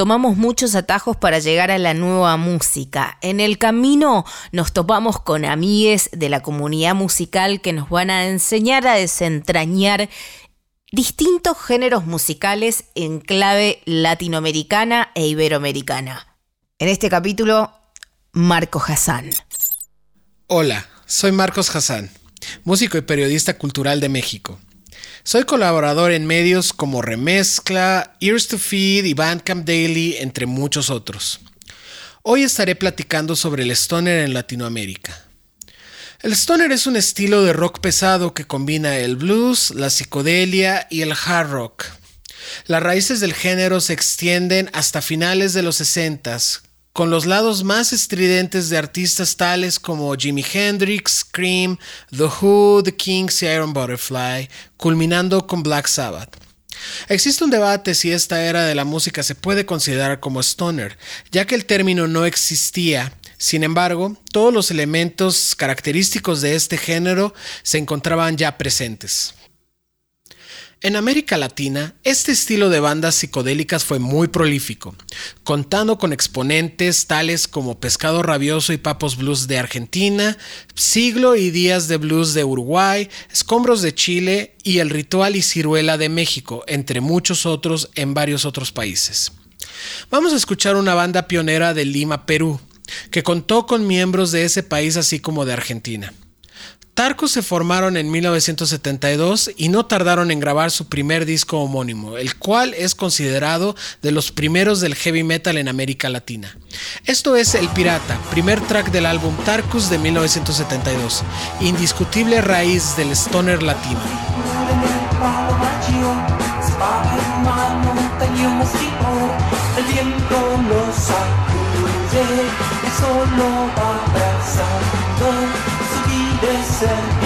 tomamos muchos atajos para llegar a la nueva música. En el camino nos topamos con amigues de la comunidad musical que nos van a enseñar a desentrañar distintos géneros musicales en clave latinoamericana e iberoamericana. En este capítulo, Marco Hassan. Hola, soy Marcos Hassan, músico y periodista cultural de México. Soy colaborador en medios como Remezcla, Ears to Feed y Bandcamp Daily, entre muchos otros. Hoy estaré platicando sobre el stoner en Latinoamérica. El stoner es un estilo de rock pesado que combina el blues, la psicodelia y el hard rock. Las raíces del género se extienden hasta finales de los 60 con los lados más estridentes de artistas tales como Jimi Hendrix, Cream, The Who, The Kings y Iron Butterfly, culminando con Black Sabbath. Existe un debate si esta era de la música se puede considerar como stoner, ya que el término no existía sin embargo, todos los elementos característicos de este género se encontraban ya presentes. En América Latina, este estilo de bandas psicodélicas fue muy prolífico, contando con exponentes tales como Pescado Rabioso y Papos Blues de Argentina, Siglo y Días de Blues de Uruguay, Escombros de Chile y El Ritual y Ciruela de México, entre muchos otros en varios otros países. Vamos a escuchar una banda pionera de Lima, Perú, que contó con miembros de ese país así como de Argentina. Tarcos se formaron en 1972 y no tardaron en grabar su primer disco homónimo, el cual es considerado de los primeros del heavy metal en América Latina. Esto es El Pirata, primer track del álbum Tarcus de 1972, indiscutible raíz del stoner latino. você.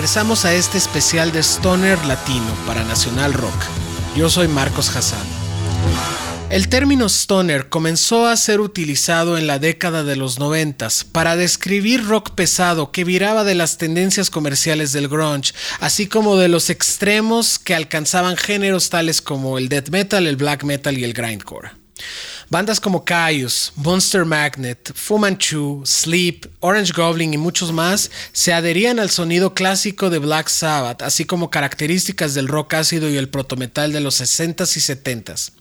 Regresamos a este especial de Stoner Latino para Nacional Rock. Yo soy Marcos Hassan. El término stoner comenzó a ser utilizado en la década de los noventas para describir rock pesado que viraba de las tendencias comerciales del grunge, así como de los extremos que alcanzaban géneros tales como el death metal, el black metal y el grindcore. Bandas como Caius, Monster Magnet, Fu Manchu, Sleep, Orange Goblin y muchos más se adherían al sonido clásico de Black Sabbath, así como características del rock ácido y el protometal de los 60s y 70s.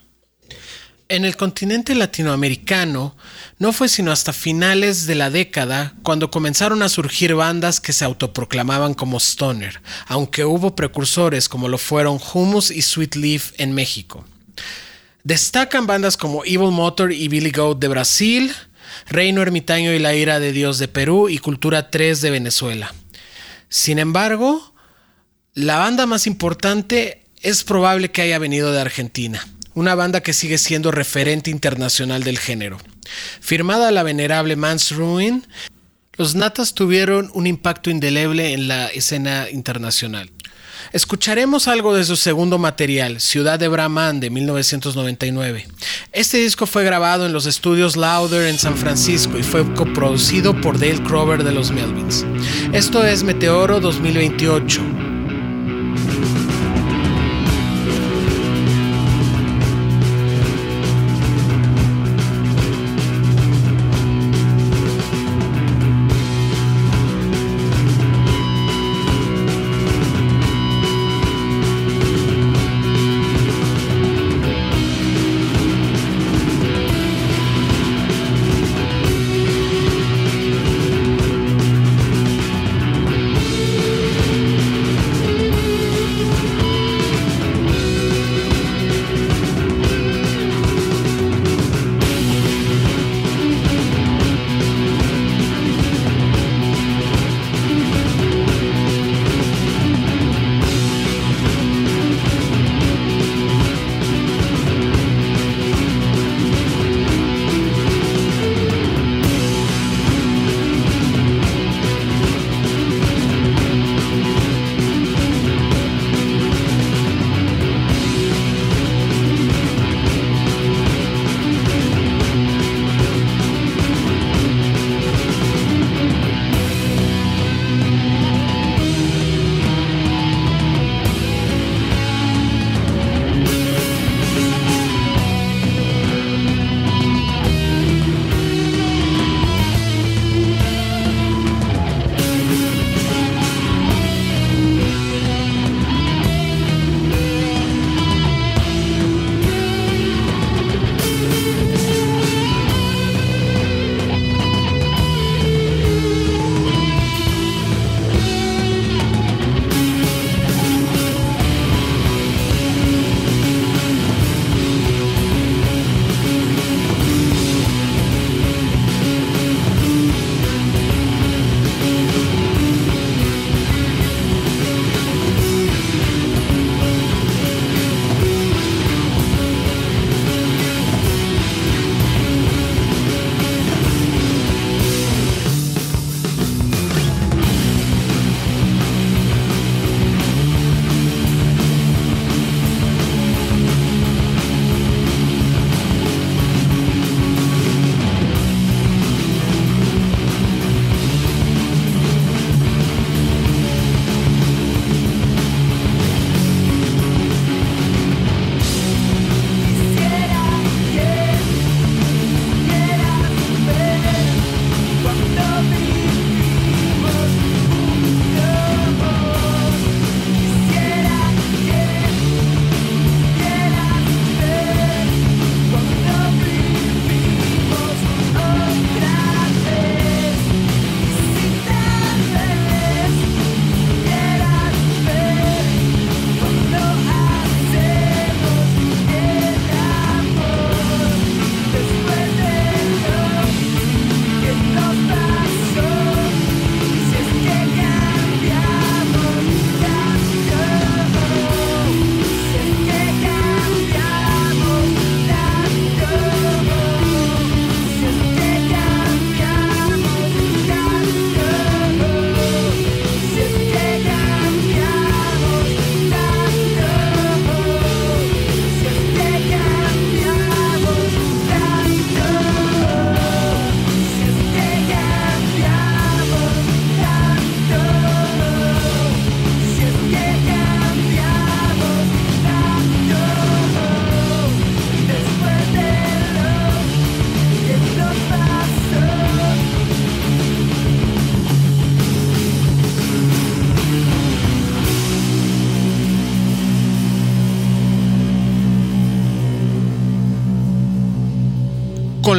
En el continente latinoamericano no fue sino hasta finales de la década cuando comenzaron a surgir bandas que se autoproclamaban como stoner, aunque hubo precursores como lo fueron Humus y Sweet Leaf en México. Destacan bandas como Evil Motor y Billy Goat de Brasil, Reino Ermitaño y la Ira de Dios de Perú y Cultura 3 de Venezuela. Sin embargo, la banda más importante es probable que haya venido de Argentina una banda que sigue siendo referente internacional del género. Firmada la venerable Mans Ruin, los Natas tuvieron un impacto indeleble en la escena internacional. Escucharemos algo de su segundo material, Ciudad de Brahman de 1999. Este disco fue grabado en los estudios Louder en San Francisco y fue coproducido por Dale Crover de los Melvins. Esto es Meteoro 2028.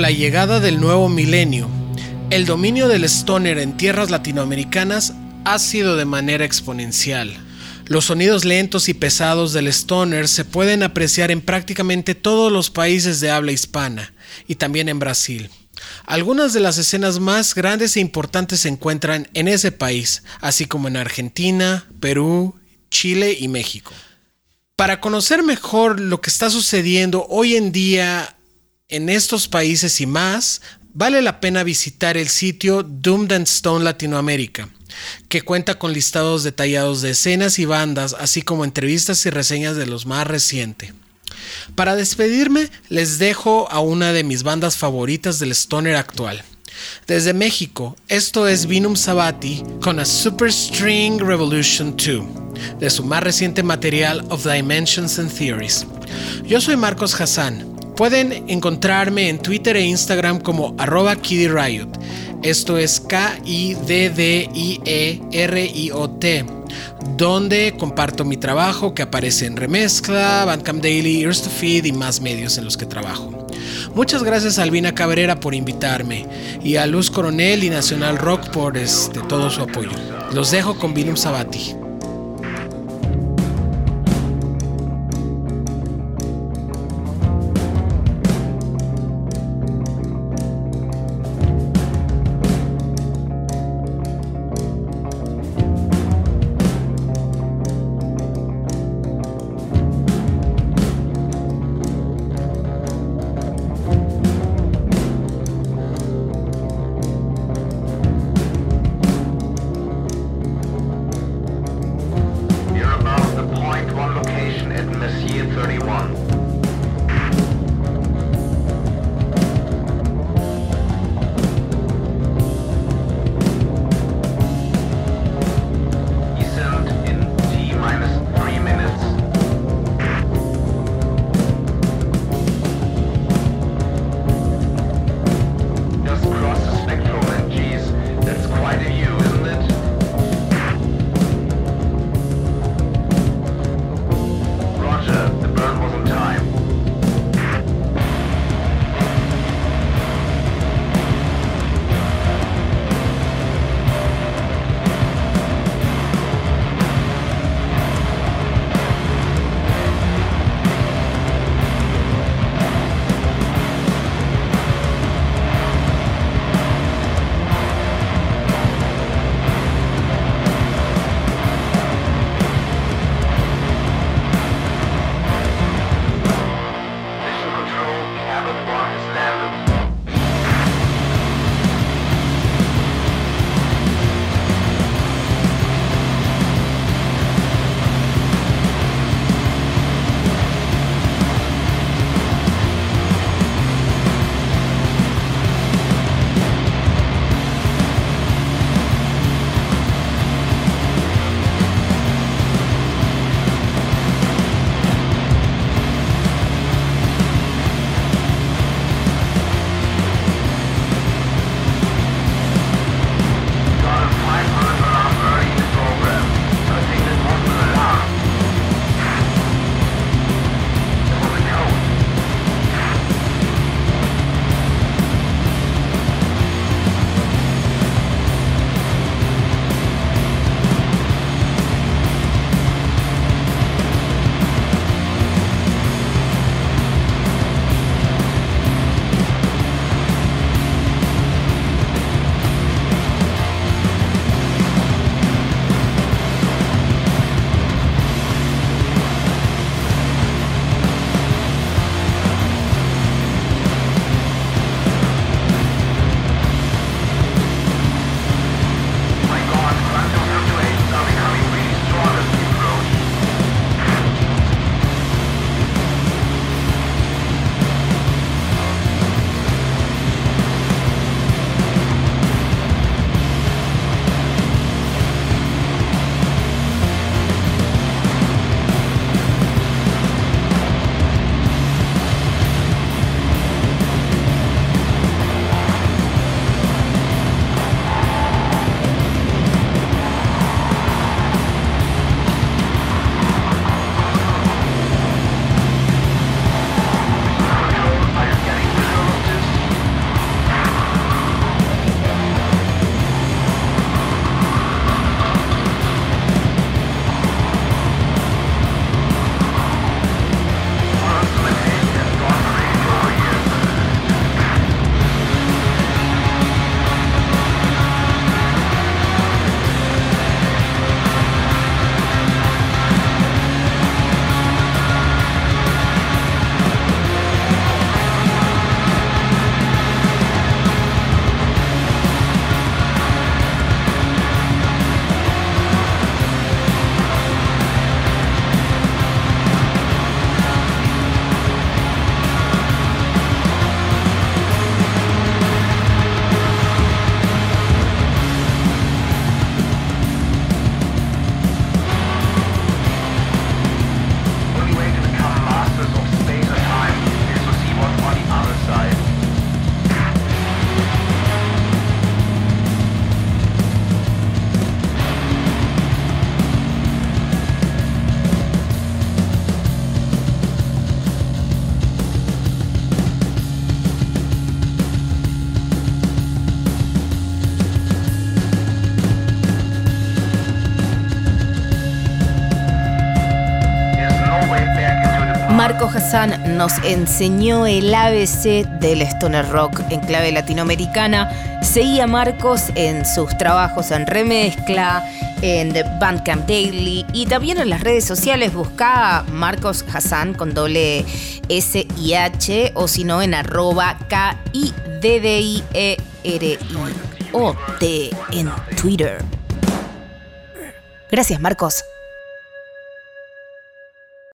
La llegada del nuevo milenio, el dominio del stoner en tierras latinoamericanas ha sido de manera exponencial. Los sonidos lentos y pesados del stoner se pueden apreciar en prácticamente todos los países de habla hispana y también en Brasil. Algunas de las escenas más grandes e importantes se encuentran en ese país, así como en Argentina, Perú, Chile y México. Para conocer mejor lo que está sucediendo hoy en día en estos países y más, vale la pena visitar el sitio Doomed and Stone Latinoamérica, que cuenta con listados detallados de escenas y bandas, así como entrevistas y reseñas de los más recientes. Para despedirme, les dejo a una de mis bandas favoritas del stoner actual. Desde México, esto es Vinum Sabati con a Super String Revolution 2, de su más reciente material of Dimensions and Theories. Yo soy Marcos Hassan. Pueden encontrarme en Twitter e Instagram como arroba Riot. Esto es K-I-D-D-I-E-R-I-O-T donde comparto mi trabajo que aparece en Remezcla, Bandcamp Daily, Ears to Feed y más medios en los que trabajo. Muchas gracias a Albina Cabrera por invitarme y a Luz Coronel y Nacional Rock por este, todo su apoyo. Los dejo con Vinum Sabati. Hassan nos enseñó el ABC del stoner rock en clave latinoamericana. Seguía Marcos en sus trabajos en remezcla, en The Bandcamp Daily y también en las redes sociales. Busca Marcos Hassan con doble S y H o si no en arroba K I D D I E R I O T en Twitter. Gracias, Marcos.